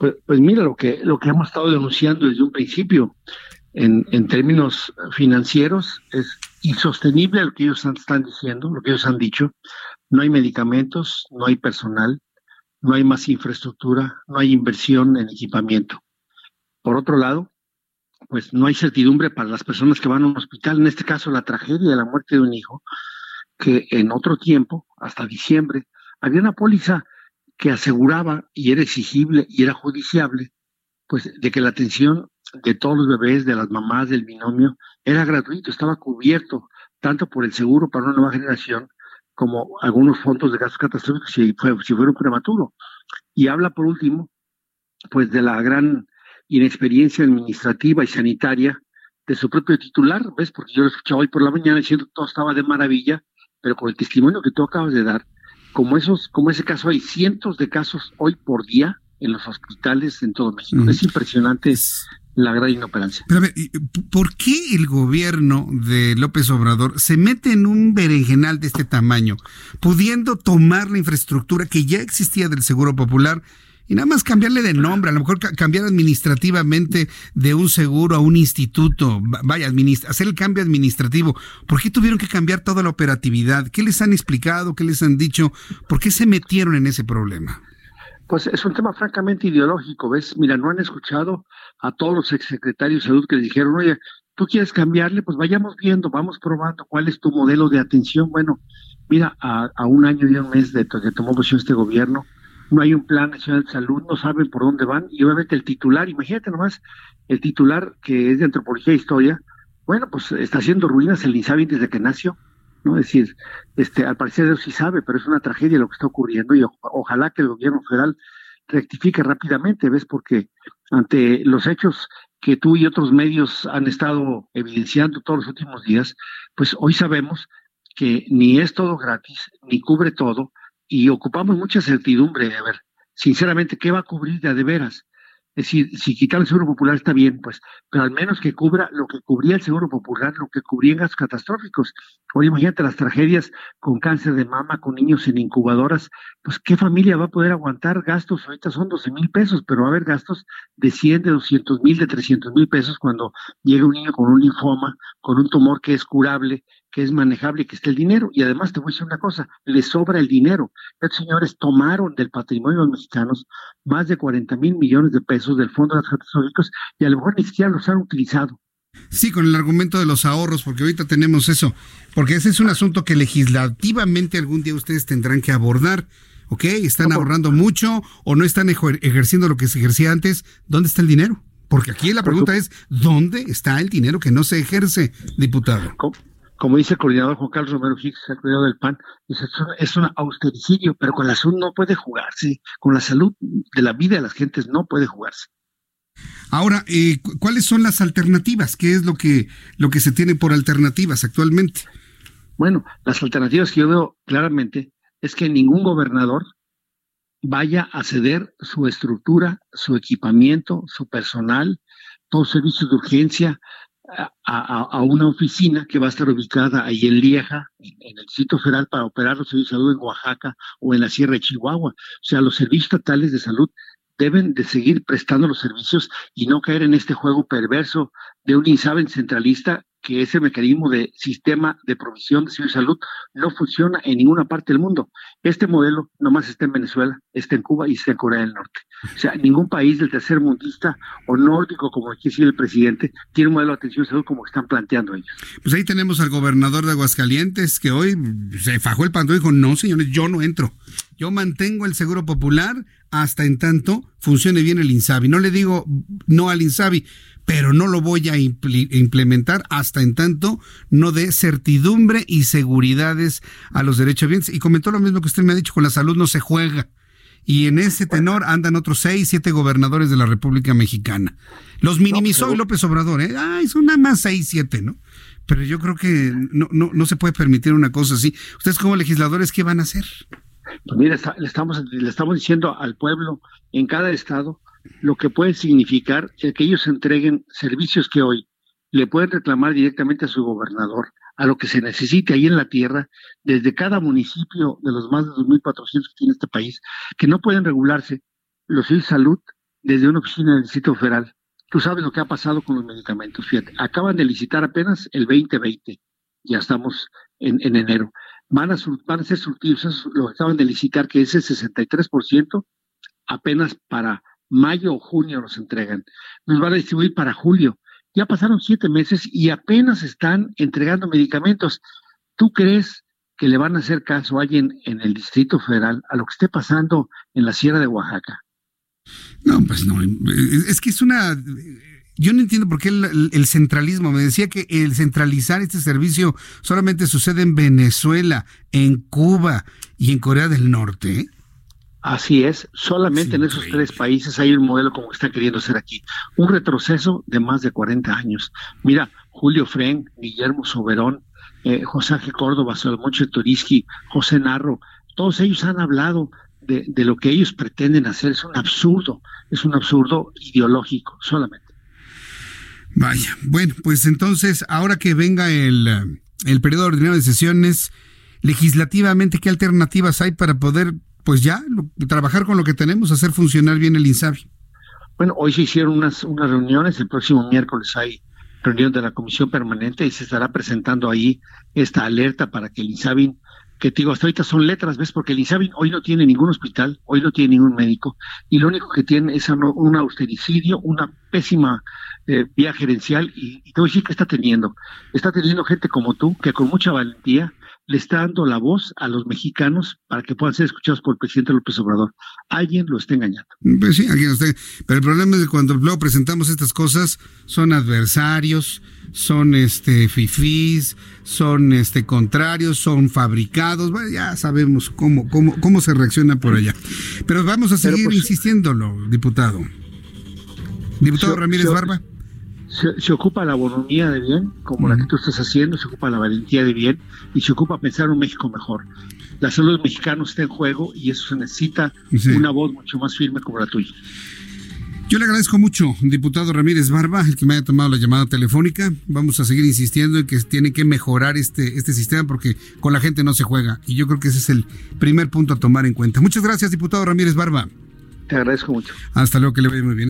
Pues, pues, mira, lo que, lo que hemos estado denunciando desde un principio en, en términos financieros es insostenible lo que ellos están diciendo, lo que ellos han dicho. No hay medicamentos, no hay personal, no hay más infraestructura, no hay inversión en equipamiento. Por otro lado, pues no hay certidumbre para las personas que van a un hospital, en este caso la tragedia de la muerte de un hijo, que en otro tiempo, hasta diciembre, había una póliza que aseguraba y era exigible y era judiciable, pues de que la atención de todos los bebés, de las mamás, del binomio, era gratuito, estaba cubierto tanto por el seguro para una nueva generación como algunos fondos de gastos catastróficos si, fue, si prematuro. Y habla por último, pues de la gran inexperiencia administrativa y sanitaria de su propio titular, ¿ves? Porque yo lo escuchaba hoy por la mañana diciendo que todo estaba de maravilla, pero con el testimonio que tú acabas de dar, como esos, como ese caso, hay cientos de casos hoy por día en los hospitales en todo México. Es impresionante la gran inoperancia. Pero a ver, ¿por qué el gobierno de López Obrador se mete en un berenjenal de este tamaño, pudiendo tomar la infraestructura que ya existía del Seguro Popular y nada más cambiarle de nombre, a lo mejor cambiar administrativamente de un seguro a un instituto, vaya, hacer el cambio administrativo. ¿Por qué tuvieron que cambiar toda la operatividad? ¿Qué les han explicado? ¿Qué les han dicho? ¿Por qué se metieron en ese problema? Pues es un tema francamente ideológico, ¿ves? Mira, no han escuchado a todos los exsecretarios de salud que les dijeron, oye, tú quieres cambiarle, pues vayamos viendo, vamos probando cuál es tu modelo de atención. Bueno, mira, a, un año y un mes de que tomó posición este gobierno, no hay un plan nacional de salud, no saben por dónde van, y obviamente el titular, imagínate nomás, el titular que es de antropología e historia, bueno, pues está haciendo ruinas el INSABI desde que nació, ¿no? Es decir, este, al parecer él sí sabe, pero es una tragedia lo que está ocurriendo, y ojalá que el gobierno federal rectifique rápidamente, ¿ves? Porque ante los hechos que tú y otros medios han estado evidenciando todos los últimos días, pues hoy sabemos que ni es todo gratis, ni cubre todo, y ocupamos mucha certidumbre de ver, sinceramente, qué va a cubrir de, de veras. Es decir, si quitar el seguro popular está bien, pues, pero al menos que cubra lo que cubría el seguro popular, lo que cubría en gastos catastróficos. Oye, imagínate las tragedias con cáncer de mama, con niños en incubadoras, pues, ¿qué familia va a poder aguantar gastos? Ahorita son 12 mil pesos, pero va a haber gastos de 100, de 200 mil, de 300 mil pesos cuando llega un niño con un linfoma, con un tumor que es curable, que es manejable, que esté el dinero. Y además te voy a decir una cosa, le sobra el dinero. Estos señores tomaron del patrimonio de los mexicanos más de 40 mil millones de pesos del Fondo de Catastróficos y a lo mejor ni siquiera los han utilizado. Sí, con el argumento de los ahorros, porque ahorita tenemos eso, porque ese es un asunto que legislativamente algún día ustedes tendrán que abordar. ¿Ok? ¿Están ahorrando mucho o no están ejerciendo lo que se ejercía antes? ¿Dónde está el dinero? Porque aquí la pregunta es, ¿dónde está el dinero que no se ejerce, diputado? Como dice el coordinador Juan Carlos Romero Hicks, el coordinador del PAN, es un austericidio, pero con la salud no puede jugarse, con la salud de la vida de las gentes no puede jugarse. Ahora, eh, ¿cuáles son las alternativas? ¿Qué es lo que, lo que se tiene por alternativas actualmente? Bueno, las alternativas que yo veo claramente es que ningún gobernador vaya a ceder su estructura, su equipamiento, su personal, todos los servicios de urgencia, a, una oficina que va a estar ubicada ahí en Lieja, en, el Distrito Federal, para operar los servicios de salud en Oaxaca o en la Sierra de Chihuahua. O sea, los servicios estatales de salud deben de seguir prestando los servicios y no caer en este juego perverso de un INSABEN centralista que ese mecanismo de sistema de provisión de salud no funciona en ninguna parte del mundo. Este modelo nomás está en Venezuela, está en Cuba y está en Corea del Norte. O sea, ningún país del tercer mundista o nórdico, como aquí decir el presidente, tiene un modelo de atención de salud como están planteando ellos. Pues ahí tenemos al gobernador de Aguascalientes que hoy se fajó el pantalón y dijo, no señores, yo no entro. Yo mantengo el seguro popular hasta en tanto funcione bien el INSABI. No le digo no al INSABI, pero no lo voy a implementar hasta en tanto no dé certidumbre y seguridades a los derechos bienes. Y comentó lo mismo que usted me ha dicho, con la salud no se juega. Y en ese tenor andan otros seis, siete gobernadores de la República Mexicana. Los minimizó López Obrador, ¿eh? Ay, son nada más seis, siete, ¿no? Pero yo creo que no, no, no se puede permitir una cosa así. Ustedes como legisladores, ¿qué van a hacer? Pues mira, le, estamos, le estamos diciendo al pueblo en cada estado lo que puede significar el que ellos entreguen servicios que hoy le pueden reclamar directamente a su gobernador, a lo que se necesite ahí en la tierra, desde cada municipio de los más de 2.400 que tiene este país, que no pueden regularse los de salud desde una oficina del Distrito Federal. Tú sabes lo que ha pasado con los medicamentos, fíjate, acaban de licitar apenas el 2020, ya estamos en, en enero. Van a, van a ser surtidos, lo acaban de licitar, que es el 63%, apenas para mayo o junio nos entregan. Nos van a distribuir para julio. Ya pasaron siete meses y apenas están entregando medicamentos. ¿Tú crees que le van a hacer caso a alguien en el Distrito Federal a lo que esté pasando en la Sierra de Oaxaca? No, pues no. Es que es una... Yo no entiendo por qué el, el, centralismo. Me decía que el centralizar este servicio solamente sucede en Venezuela, en Cuba y en Corea del Norte. Así es, solamente en esos tres países hay un modelo como está queriendo ser aquí. Un retroceso de más de 40 años. Mira, Julio Fren, Guillermo Soberón, eh, José Ángel Córdoba, Salmoncho Turiski, José Narro, todos ellos han hablado de, de, lo que ellos pretenden hacer. Es un absurdo, es un absurdo ideológico solamente. Vaya, bueno, pues entonces, ahora que venga el, el periodo ordinario de sesiones, legislativamente, ¿qué alternativas hay para poder pues ya, trabajar con lo que tenemos, hacer funcionar bien el INSABI. Bueno, hoy se hicieron unas, unas reuniones, el próximo miércoles hay reunión de la comisión permanente y se estará presentando ahí esta alerta para que el INSABI, que te digo, hasta ahorita son letras, ¿ves? Porque el INSABI hoy no tiene ningún hospital, hoy no tiene ningún médico, y lo único que tiene es un austericidio, una pésima eh, vía gerencial, y, y te voy a decir que está teniendo. Está teniendo gente como tú, que con mucha valentía le está dando la voz a los mexicanos para que puedan ser escuchados por el presidente López Obrador. Alguien lo está engañando. Pues sí, alguien está. Pero el problema es que cuando luego presentamos estas cosas, son adversarios, son este fifís, son este contrarios, son fabricados. Bueno, ya sabemos cómo, cómo, cómo se reacciona por allá. Pero vamos a seguir pues, insistiéndolo, diputado. Diputado Ramírez Barba se, ocupa la bonomía de bien, como la que tú estás haciendo, se ocupa la valentía de bien y se ocupa pensar un México mejor. La salud de los mexicanos está en juego y eso se necesita una voz mucho más firme como la tuya. Yo le agradezco mucho, diputado Ramírez Barba, el que me haya tomado la llamada telefónica. Vamos a seguir insistiendo en que tiene que mejorar este, este sistema porque con la gente no se juega. Y yo creo que ese es el primer punto a tomar en cuenta. Muchas gracias, diputado Ramírez Barba. Te agradezco mucho. Hasta luego, que le vaya muy bien.